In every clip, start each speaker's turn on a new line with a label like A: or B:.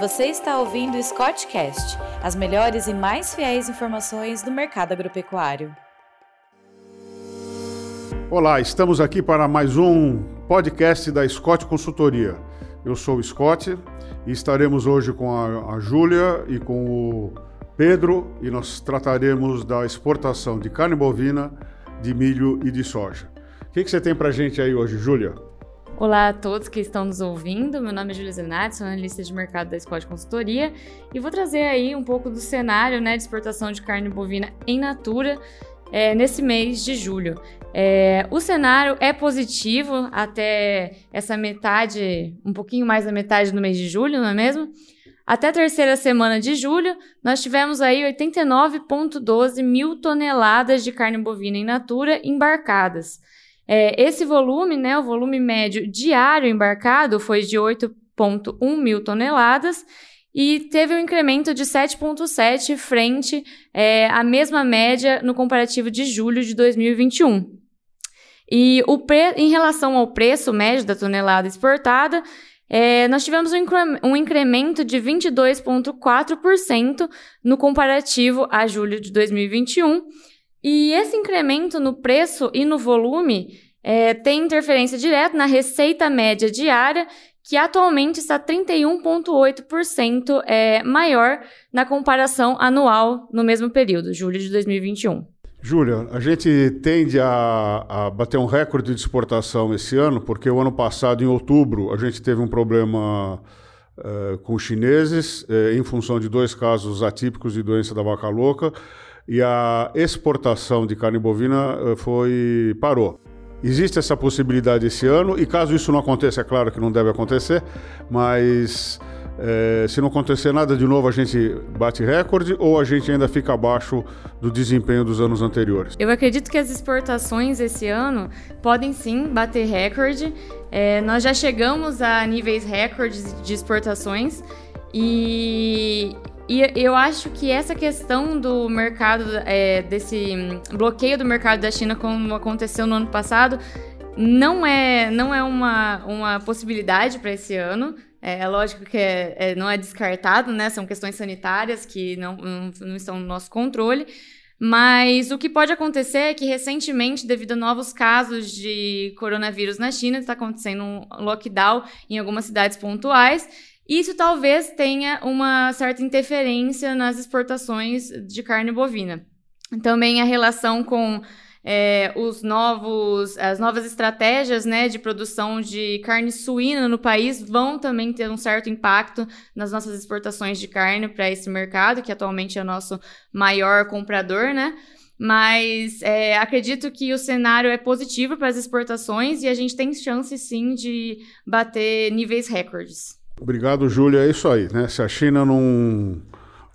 A: Você está ouvindo o Scottcast, as melhores e mais fiéis informações do mercado agropecuário.
B: Olá, estamos aqui para mais um podcast da Scott Consultoria. Eu sou o Scott e estaremos hoje com a, a Júlia e com o Pedro e nós trataremos da exportação de carne bovina, de milho e de soja. O que, que você tem para a gente aí hoje, Júlia?
C: Olá a todos que estão nos ouvindo. Meu nome é Júlia Zenatti, sou analista de mercado da Scott Consultoria e vou trazer aí um pouco do cenário né, de exportação de carne bovina em natura é, nesse mês de julho. É, o cenário é positivo até essa metade, um pouquinho mais da metade do mês de julho, não é mesmo? Até a terceira semana de julho, nós tivemos aí 89,12 mil toneladas de carne bovina em natura embarcadas. É, esse volume, né, o volume médio diário embarcado foi de 8,1 mil toneladas e teve um incremento de 7,7 frente é, à mesma média no comparativo de julho de 2021. E o pre... em relação ao preço médio da tonelada exportada, é, nós tivemos um, um incremento de 22,4% no comparativo a julho de 2021 e esse incremento no preço e no volume é, tem interferência direta na receita média diária, que atualmente está 31,8% é, maior na comparação anual no mesmo período, julho de 2021.
B: Júlia, a gente tende a, a, bater um recorde de exportação esse ano, porque o ano passado, em outubro, a gente teve um problema uh, com os chineses, uh, em função de dois casos atípicos de doença da vaca louca e a exportação de carne bovina eh, foi parou. Existe essa possibilidade esse ano e caso isso não aconteça, é claro que não deve acontecer, mas é, se não acontecer nada de novo, a gente bate recorde ou a gente ainda fica abaixo do desempenho dos anos anteriores?
C: Eu acredito que as exportações esse ano podem sim bater recorde. É, nós já chegamos a níveis recordes de exportações e, e eu acho que essa questão do mercado, é, desse bloqueio do mercado da China, como aconteceu no ano passado, não é, não é uma, uma possibilidade para esse ano. É, é, lógico que é, é, não é descartado, né? São questões sanitárias que não, não, não estão no nosso controle. Mas o que pode acontecer é que recentemente, devido a novos casos de coronavírus na China, está acontecendo um lockdown em algumas cidades pontuais isso talvez tenha uma certa interferência nas exportações de carne bovina. Também a relação com é, os novos, as novas estratégias né, de produção de carne suína no país vão também ter um certo impacto nas nossas exportações de carne para esse mercado, que atualmente é o nosso maior comprador, né? Mas é, acredito que o cenário é positivo para as exportações e a gente tem chance sim de bater níveis recordes.
B: Obrigado, Júlia. É isso aí, né? Se a China não,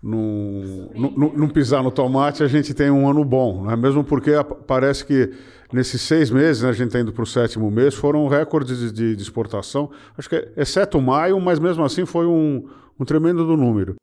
B: não, não, não, pisar no tomate, a gente tem um ano bom, não é mesmo? Porque parece que nesses seis meses, né, a gente está indo para o sétimo mês, foram recordes de, de, exportação. Acho que, exceto maio, mas mesmo assim foi um, um tremendo do número.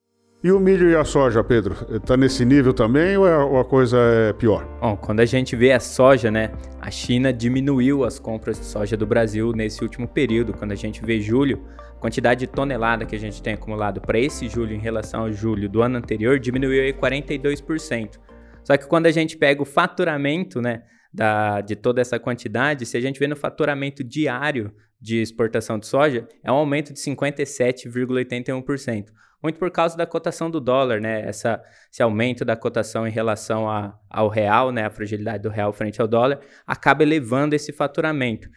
B: E o milho e a soja, Pedro, está nesse nível também ou, é, ou, a coisa é pior?
D: Bom, quando a gente vê a soja, né, a China diminuiu as compras de soja do Brasil nesse último período. Quando a gente vê julho, quantidade de tonelada que a gente tem acumulado para esse julho em relação ao julho do ano anterior diminuiu em 42%. Só que quando a gente pega o faturamento, né, da, de toda essa quantidade, se a gente vê no faturamento diário de exportação de soja, é um aumento de 57,81% muito por causa da cotação do dólar, né? Essa, esse aumento da cotação em relação a, ao real, né? A fragilidade do real frente ao dólar, acaba elevando esse faturamento.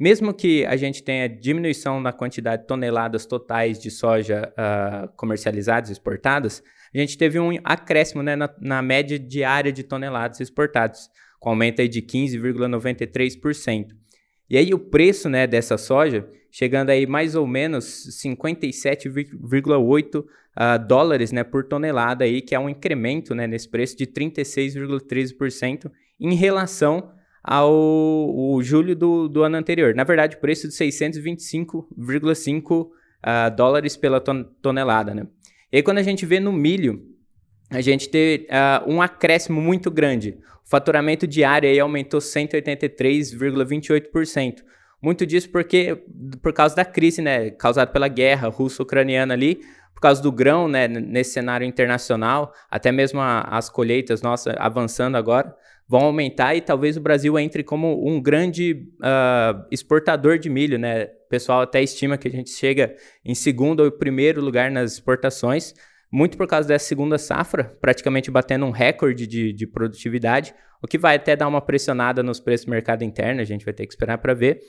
D: Mesmo que a gente tenha diminuição na quantidade de toneladas totais de soja uh, comercializadas exportadas, a gente teve um acréscimo né, na, na média diária de toneladas exportadas, com aumento aí de 15,93%. E aí o preço né, dessa soja chegando aí mais ou menos 57,8 uh, ah, dólares né, por tonelada, aí, que é um incremento né, nesse preço de 36,13% em relação ao julho do, do ano anterior. Na verdade, o preço de 625,5 uh, dólares pela ton tonelada. Né? E aí, quando a gente vê no milho, a gente tem uh, um acréscimo muito grande. O faturamento diário aí aumentou 183,28%. Muito disso porque por causa da crise, né, causada pela guerra russo-ucraniana ali, por causa do grão, né, nesse cenário internacional, até mesmo a, as colheitas nossas avançando agora, vão aumentar e talvez o Brasil entre como um grande uh, exportador de milho, né? O pessoal até estima que a gente chega em segundo ou primeiro lugar nas exportações, muito por causa dessa segunda safra, praticamente batendo um recorde de, de produtividade, o que vai até dar uma pressionada nos preços do mercado interno, a gente vai ter que esperar para ver.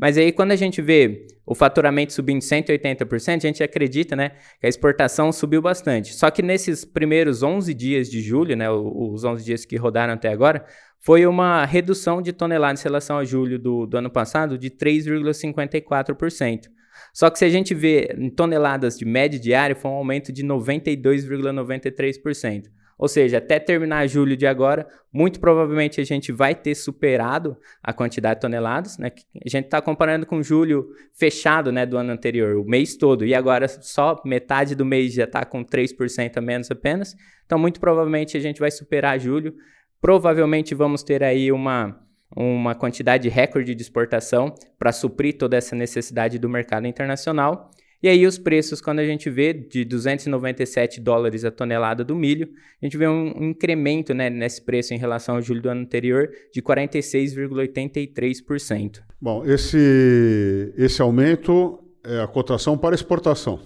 D: Mas aí, quando a gente vê o faturamento subindo 180%, a gente acredita né, que a exportação subiu bastante. Só que nesses primeiros 11 dias de julho, né, os 11 dias que rodaram até agora, foi uma redução de toneladas em relação a julho do, do ano passado de 3,54%. Só que se a gente vê em toneladas de média diária, foi um aumento de 92,93%. Ou seja, até terminar julho de agora, muito provavelmente a gente vai ter superado a quantidade de toneladas, né? A gente está comparando com julho fechado, né, do ano anterior, o mês todo, e agora só metade do mês já está com 3% a menos apenas. Então, muito provavelmente a gente vai superar julho. Provavelmente vamos ter aí uma uma quantidade recorde de exportação para suprir toda essa necessidade do mercado internacional. E aí os preços, quando a gente vê de 297 dólares a tonelada do milho, a gente vê um, incremento né, nesse preço em relação ao julho do ano anterior de 46,83%.
B: Bom, esse, esse aumento é a cotação para exportação.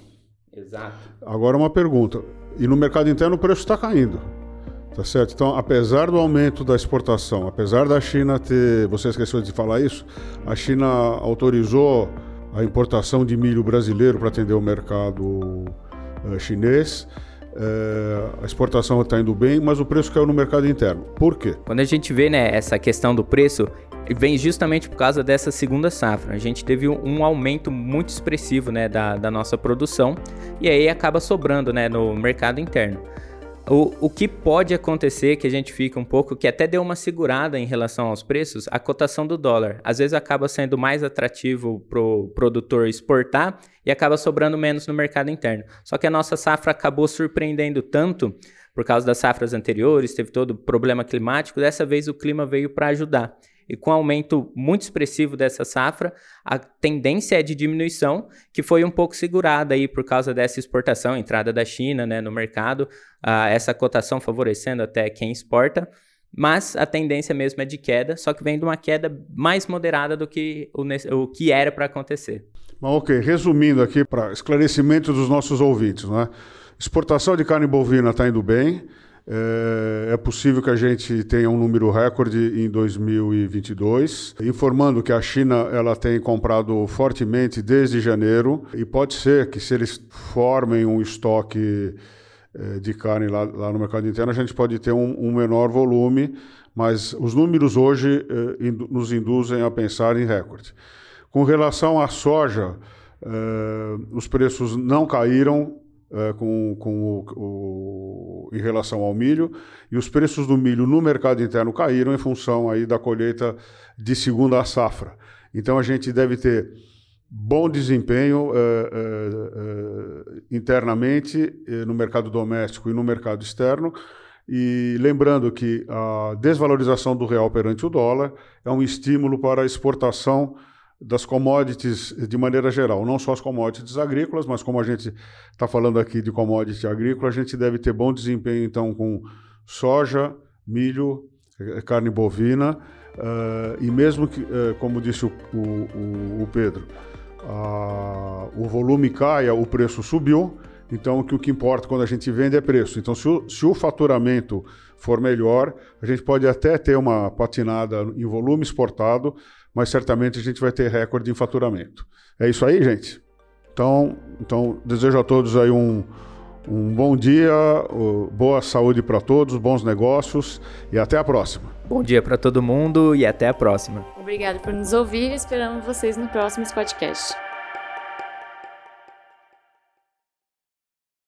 D: Exato.
B: Agora uma pergunta. E no mercado interno o preço está caindo. Tá certo? Então, apesar do aumento da exportação, apesar da China ter. Você esqueceu de falar isso? A China autorizou a importação de milho brasileiro para atender o mercado uh, chinês. Uh, a exportação está indo bem, mas o preço caiu no mercado interno. Por quê?
D: Quando a gente vê né, essa questão do preço, vem justamente por causa dessa segunda safra. A gente teve um aumento muito expressivo né, da, da nossa produção e aí acaba sobrando né, no mercado interno. O, o que pode acontecer, que a gente fica um pouco, que até deu uma segurada em relação aos preços, a cotação do dólar. Às vezes acaba sendo mais atrativo para o produtor exportar e acaba sobrando menos no mercado interno. Só que a nossa safra acabou surpreendendo tanto por causa das safras anteriores, teve todo o problema climático, dessa vez o clima veio para ajudar e com aumento muito expressivo dessa safra, a tendência é de diminuição, que foi um pouco segurada aí por causa dessa exportação, entrada da China né, no mercado, uh, essa cotação favorecendo até quem exporta, mas a tendência mesmo é de queda, só que vem de uma queda mais moderada do que o, o que era para acontecer.
B: Ok, resumindo aqui para esclarecimento dos nossos ouvintes, né? exportação de carne bovina está indo bem, é, é, possível que a gente tenha um número recorde em 2022, informando que a China ela tem comprado fortemente desde janeiro e pode ser que se eles formem um estoque é, de carne lá, lá, no mercado interno, a gente pode ter um, um menor volume, mas os números hoje indu nos induzem a pensar em recorde. Com relação à soja, é, os preços não caíram uh, com, com o, o, em relação ao milho, e os preços do milho no mercado interno caíram em função aí da colheita de segunda safra. Então a gente deve ter bom desempenho uh, internamente no mercado doméstico e no mercado externo. E lembrando que a desvalorização do real perante o dólar é um estímulo para a exportação das commodities de maneira geral, não só as commodities agrícolas, mas como a gente está falando aqui de commodity agrícola, a gente deve ter bom desempenho então com soja, milho, eh, carne bovina uh, e mesmo que, uh, como disse o, o, o Pedro, uh, o volume caia, o preço subiu, então o que, o que importa quando a gente vende é preço. Então se o, se o faturamento for melhor, a gente pode até ter uma patinada em volume exportado, mas certamente a gente vai ter recorde em faturamento. É isso aí, gente? Então, então desejo a todos aí um, um bom dia, boa saúde para todos, bons negócios e até a próxima.
D: Bom dia para todo mundo e até a próxima.
C: Obrigado por nos ouvir e esperamos vocês no próximo podcast.